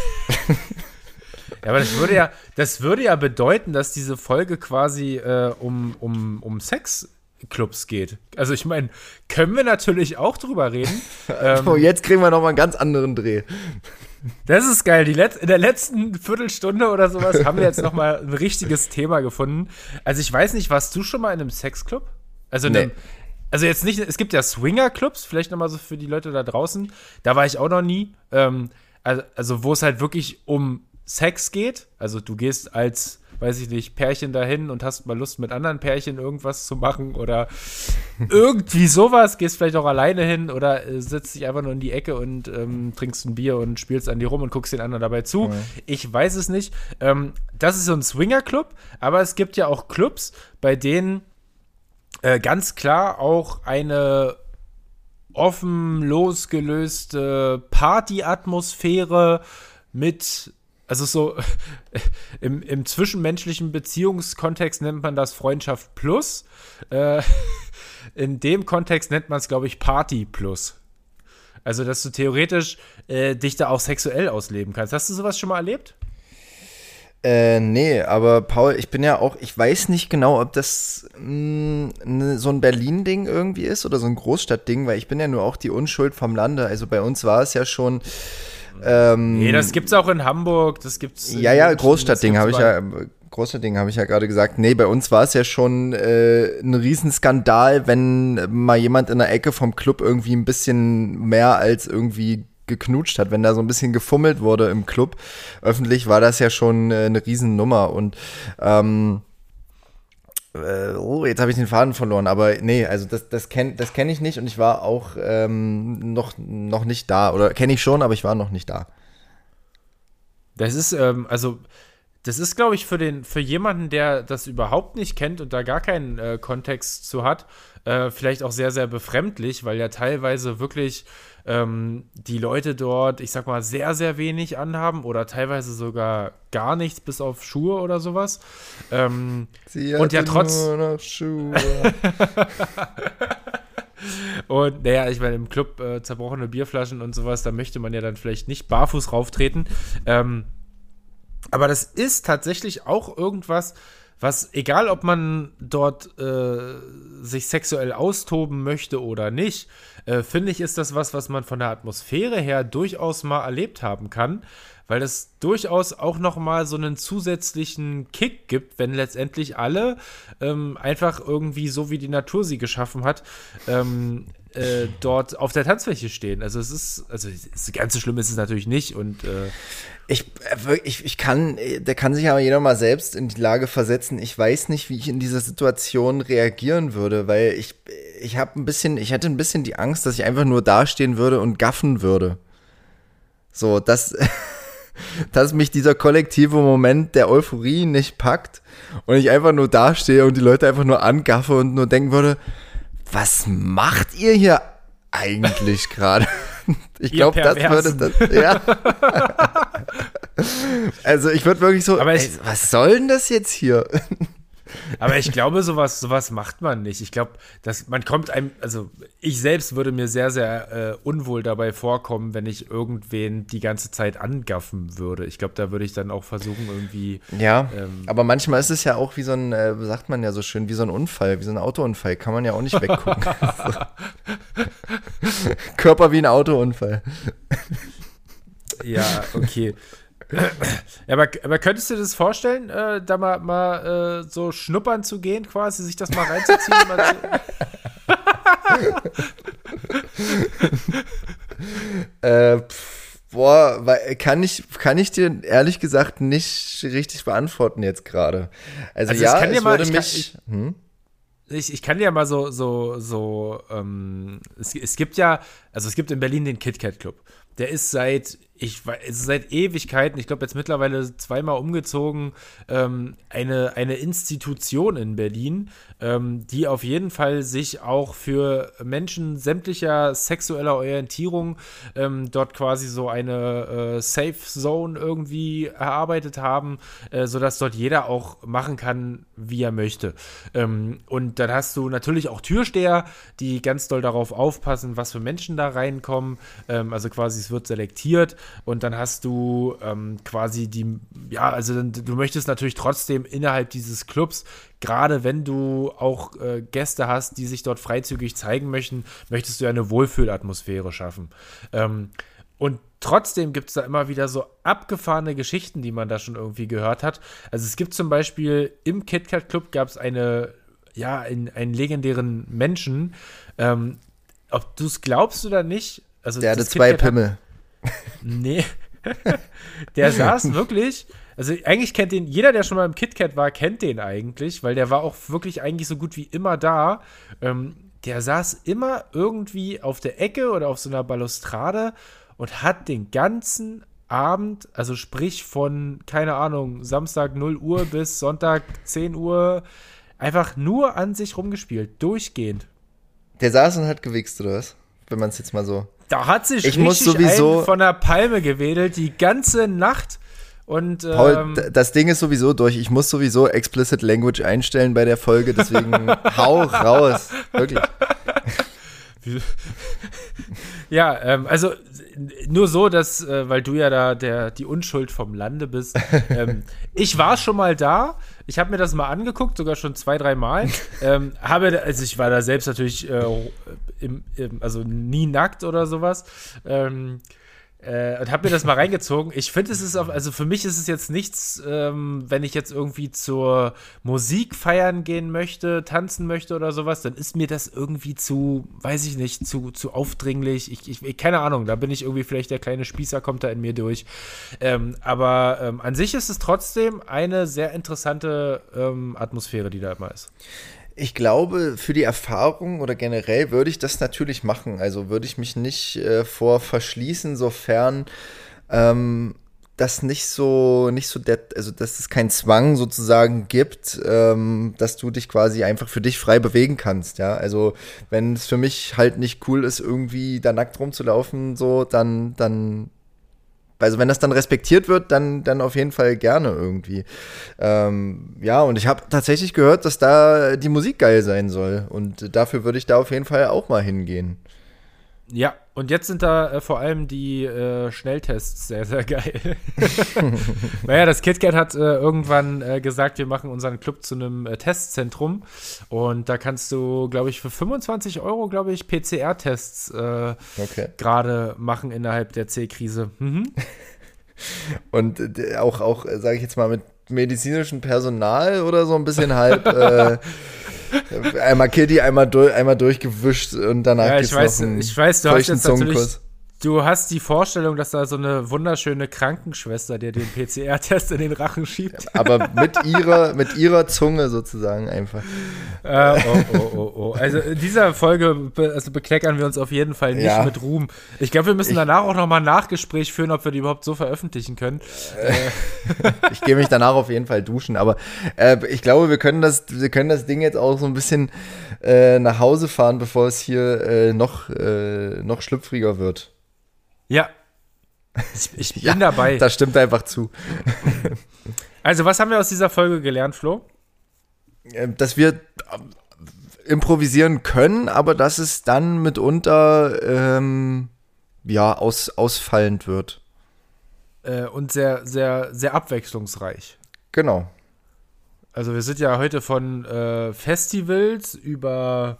aber das würde ja, das würde ja bedeuten, dass diese Folge quasi äh, um, um, um Sexclubs geht. Also ich meine, können wir natürlich auch drüber reden. ähm, oh, jetzt kriegen wir noch mal einen ganz anderen Dreh. Das ist geil. In der letzten Viertelstunde oder sowas haben wir jetzt noch mal ein richtiges Thema gefunden. Also ich weiß nicht, warst du schon mal in einem Sexclub? Also in nee. einem, also jetzt nicht, es gibt ja Swinger-Clubs, vielleicht noch mal so für die Leute da draußen. Da war ich auch noch nie. Ähm, also, also wo es halt wirklich um Sex geht. Also du gehst als weiß ich nicht, Pärchen dahin und hast mal Lust mit anderen Pärchen irgendwas zu machen oder irgendwie sowas, gehst vielleicht auch alleine hin oder äh, sitzt dich einfach nur in die Ecke und ähm, trinkst ein Bier und spielst an die rum und guckst den anderen dabei zu. Mhm. Ich weiß es nicht. Ähm, das ist so ein Swinger-Club, aber es gibt ja auch Clubs, bei denen äh, ganz klar auch eine offen losgelöste Party-Atmosphäre mit also so im, im zwischenmenschlichen Beziehungskontext nennt man das Freundschaft plus. Äh, in dem Kontext nennt man es, glaube ich, Party plus. Also, dass du theoretisch äh, dich da auch sexuell ausleben kannst. Hast du sowas schon mal erlebt? Äh, nee, aber Paul, ich bin ja auch, ich weiß nicht genau, ob das mh, ne, so ein Berlin-Ding irgendwie ist oder so ein Großstadt-Ding, weil ich bin ja nur auch die Unschuld vom Lande. Also bei uns war es ja schon ähm, nee, das gibt's auch in Hamburg, das gibt's. Ja, ja, Großstadtding habe ich ja. Großstadtding habe ich ja gerade gesagt. Nee, bei uns war es ja schon äh, ein Riesenskandal, wenn mal jemand in der Ecke vom Club irgendwie ein bisschen mehr als irgendwie geknutscht hat, wenn da so ein bisschen gefummelt wurde im Club. Öffentlich war das ja schon äh, eine Riesennummer und ähm, äh, oh, jetzt habe ich den Faden verloren, aber nee, also das, das kenne das kenn ich nicht und ich war auch ähm, noch, noch nicht da. Oder kenne ich schon, aber ich war noch nicht da. Das ist, ähm, also, das ist, glaube ich, für, den, für jemanden, der das überhaupt nicht kennt und da gar keinen äh, Kontext zu hat, äh, vielleicht auch sehr, sehr befremdlich, weil ja teilweise wirklich ähm, die Leute dort, ich sag mal, sehr, sehr wenig anhaben oder teilweise sogar gar nichts bis auf Schuhe oder sowas. Ähm, und ja trotz. Nur noch Schuhe. Und naja, ich meine, im Club äh, zerbrochene Bierflaschen und sowas, da möchte man ja dann vielleicht nicht barfuß rauftreten. Ähm, aber das ist tatsächlich auch irgendwas, was, egal ob man dort äh, sich sexuell austoben möchte oder nicht, äh, finde ich, ist das was, was man von der Atmosphäre her durchaus mal erlebt haben kann, weil das durchaus auch noch mal so einen zusätzlichen Kick gibt, wenn letztendlich alle ähm, einfach irgendwie so wie die Natur sie geschaffen hat, ähm, äh, dort auf der Tanzfläche stehen. Also es ist, also ganz so schlimm ist es natürlich nicht und äh, ich, äh, ich, ich kann, der kann sich aber jeder mal selbst in die Lage versetzen. Ich weiß nicht, wie ich in dieser Situation reagieren würde, weil ich, ich habe ein bisschen, ich hätte ein bisschen die Angst, dass ich einfach nur dastehen würde und gaffen würde. So, dass, dass mich dieser kollektive Moment der Euphorie nicht packt und ich einfach nur dastehe und die Leute einfach nur angaffe und nur denken würde, was macht ihr hier eigentlich gerade? Ich glaube, das würde das. Ja. also ich würde wirklich so. Aber ey, was soll denn das jetzt hier? Aber ich glaube, sowas, sowas macht man nicht. Ich glaube, dass man kommt einem, also ich selbst würde mir sehr, sehr äh, unwohl dabei vorkommen, wenn ich irgendwen die ganze Zeit angaffen würde. Ich glaube, da würde ich dann auch versuchen, irgendwie. Ja, ähm, aber manchmal ist es ja auch wie so ein, äh, sagt man ja so schön, wie so ein Unfall, wie so ein Autounfall. Kann man ja auch nicht weggucken. Körper wie ein Autounfall. ja, okay. Ja, aber, aber könntest du dir das vorstellen, äh, da mal, mal äh, so schnuppern zu gehen, quasi, sich das mal reinzuziehen? mal äh, Boah, weil, kann ich, kann ich dir ehrlich gesagt nicht richtig beantworten jetzt gerade. Also, also, ja, es mal, würde mich. Kann, ich, hm? ich, ich, kann dir mal so, so, so, ähm, es, es gibt ja, also es gibt in Berlin den KitKat Club. Der ist seit ich weiß, seit Ewigkeiten, ich glaube jetzt mittlerweile zweimal umgezogen, ähm, eine, eine Institution in Berlin, ähm, die auf jeden Fall sich auch für Menschen sämtlicher sexueller Orientierung ähm, dort quasi so eine äh, Safe Zone irgendwie erarbeitet haben, äh, sodass dort jeder auch machen kann, wie er möchte. Ähm, und dann hast du natürlich auch Türsteher, die ganz doll darauf aufpassen, was für Menschen da reinkommen. Ähm, also quasi es wird selektiert und dann hast du ähm, quasi die, ja, also du möchtest natürlich trotzdem innerhalb dieses Clubs, gerade wenn du auch äh, Gäste hast, die sich dort freizügig zeigen möchten, möchtest du ja eine Wohlfühlatmosphäre schaffen. Ähm, und trotzdem gibt es da immer wieder so abgefahrene Geschichten, die man da schon irgendwie gehört hat. Also es gibt zum Beispiel im KitKat Club gab es eine, ja, einen, einen legendären Menschen. Ähm, ob du es glaubst oder nicht. Also Der hatte zwei Pimmel. Nee. der saß wirklich, also eigentlich kennt den, jeder, der schon mal im KitKat war, kennt den eigentlich, weil der war auch wirklich eigentlich so gut wie immer da. Ähm, der saß immer irgendwie auf der Ecke oder auf so einer Balustrade und hat den ganzen Abend, also sprich von, keine Ahnung, Samstag 0 Uhr bis Sonntag 10 Uhr, einfach nur an sich rumgespielt, durchgehend. Der saß und hat gewichst, oder was? Wenn man es jetzt mal so. Da hat sich ich muss sowieso von der Palme gewedelt die ganze Nacht. Und, Paul, ähm, das Ding ist sowieso durch. Ich muss sowieso Explicit Language einstellen bei der Folge, deswegen hau raus. Wirklich. ja, ähm, also nur so, dass, äh, weil du ja da der, die Unschuld vom Lande bist. ähm, ich war schon mal da. Ich habe mir das mal angeguckt, sogar schon zwei, drei Mal. ähm, habe, also ich war da selbst natürlich, äh, im, im, also nie nackt oder sowas. Ähm, äh, und habe mir das mal reingezogen. Ich finde, es ist auf, also für mich ist es jetzt nichts, ähm, wenn ich jetzt irgendwie zur Musik feiern gehen möchte, tanzen möchte oder sowas, dann ist mir das irgendwie zu, weiß ich nicht, zu, zu aufdringlich. Ich, ich, keine Ahnung, da bin ich irgendwie vielleicht der kleine Spießer, kommt da in mir durch. Ähm, aber ähm, an sich ist es trotzdem eine sehr interessante ähm, Atmosphäre, die da immer ist ich glaube, für die Erfahrung oder generell würde ich das natürlich machen. Also würde ich mich nicht äh, vor verschließen, sofern ähm, das nicht so, nicht so der, also dass es keinen Zwang sozusagen gibt, ähm, dass du dich quasi einfach für dich frei bewegen kannst, ja. Also wenn es für mich halt nicht cool ist, irgendwie da nackt rumzulaufen, so, dann, dann also wenn das dann respektiert wird, dann, dann auf jeden Fall gerne irgendwie. Ähm, ja, und ich habe tatsächlich gehört, dass da die Musik geil sein soll. Und dafür würde ich da auf jeden Fall auch mal hingehen. Ja, und jetzt sind da äh, vor allem die äh, Schnelltests sehr, sehr geil. naja, das KitKat hat äh, irgendwann äh, gesagt, wir machen unseren Club zu einem äh, Testzentrum. Und da kannst du, glaube ich, für 25 Euro, glaube ich, PCR-Tests äh, okay. gerade machen innerhalb der C-Krise. Mhm. Und auch, auch sage ich jetzt mal, mit medizinischem Personal oder so ein bisschen halb einmal Kitty, einmal, durch, einmal durchgewischt und danach ja, ich weiß, ich weiß, du hast jetzt natürlich Du hast die Vorstellung, dass da so eine wunderschöne Krankenschwester dir den PCR-Test in den Rachen schiebt. Aber mit ihrer, mit ihrer Zunge sozusagen einfach. Äh, oh, oh, oh, oh. Also in dieser Folge be also bekleckern wir uns auf jeden Fall nicht ja. mit Ruhm. Ich glaube, wir müssen ich, danach auch nochmal ein Nachgespräch führen, ob wir die überhaupt so veröffentlichen können. Äh, ich gehe mich danach auf jeden Fall duschen. Aber äh, ich glaube, wir können, das, wir können das Ding jetzt auch so ein bisschen äh, nach Hause fahren, bevor es hier äh, noch, äh, noch schlüpfriger wird. Ja. Ich, ich bin dabei. Das stimmt einfach zu. Also, was haben wir aus dieser Folge gelernt, Flo? Ähm, dass wir äh, improvisieren können, aber dass es dann mitunter ähm, ja, aus, ausfallend wird. Äh, und sehr, sehr, sehr abwechslungsreich. Genau. Also wir sind ja heute von äh, Festivals über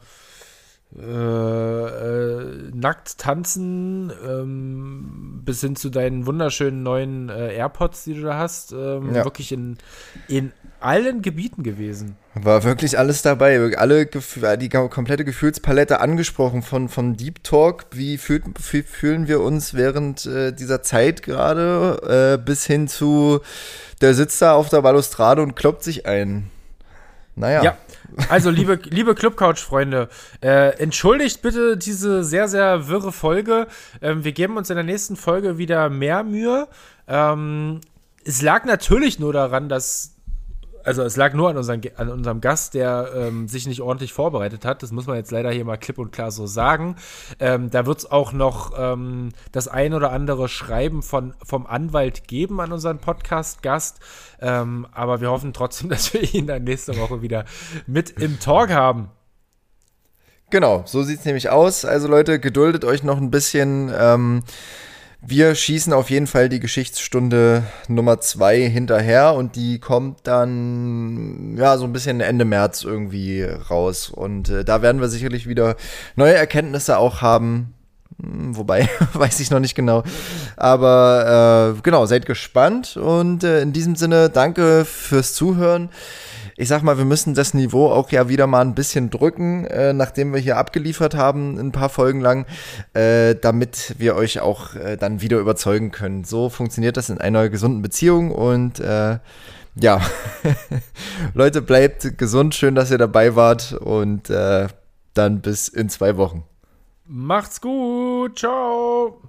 äh, äh, nackt tanzen ähm, bis hin zu deinen wunderschönen neuen äh, AirPods, die du da hast, ähm, ja. wirklich in, in allen Gebieten gewesen. War wirklich alles dabei, alle die komplette Gefühlspalette angesprochen von, von Deep Talk, wie, fühlt, wie fühlen wir uns während äh, dieser Zeit gerade, äh, bis hin zu, der sitzt da auf der Balustrade und kloppt sich ein. Naja. Ja, also liebe, liebe Clubcouch-Freunde, äh, entschuldigt bitte diese sehr, sehr wirre Folge. Ähm, wir geben uns in der nächsten Folge wieder mehr Mühe. Ähm, es lag natürlich nur daran, dass also es lag nur an, unseren, an unserem Gast, der ähm, sich nicht ordentlich vorbereitet hat. Das muss man jetzt leider hier mal klipp und klar so sagen. Ähm, da wird es auch noch ähm, das ein oder andere Schreiben von, vom Anwalt geben an unseren Podcast-Gast. Ähm, aber wir hoffen trotzdem, dass wir ihn dann nächste Woche wieder mit im Talk haben. Genau, so sieht es nämlich aus. Also Leute, geduldet euch noch ein bisschen. Wir schießen auf jeden Fall die Geschichtsstunde Nummer zwei hinterher und die kommt dann ja so ein bisschen Ende März irgendwie raus. Und äh, da werden wir sicherlich wieder neue Erkenntnisse auch haben. Hm, wobei, weiß ich noch nicht genau. Aber äh, genau, seid gespannt. Und äh, in diesem Sinne, danke fürs Zuhören ich sag mal, wir müssen das Niveau auch ja wieder mal ein bisschen drücken, äh, nachdem wir hier abgeliefert haben, ein paar Folgen lang, äh, damit wir euch auch äh, dann wieder überzeugen können. So funktioniert das in einer gesunden Beziehung und äh, ja, Leute, bleibt gesund, schön, dass ihr dabei wart und äh, dann bis in zwei Wochen. Macht's gut, ciao.